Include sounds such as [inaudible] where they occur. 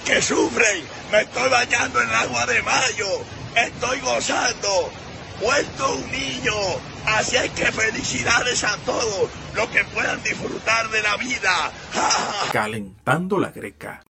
que sufren. Me estoy bañando en el agua de mayo. Estoy gozando. Vuelto un niño. Así es que felicidades a todos los que puedan disfrutar de la vida. [laughs] Calentando la greca.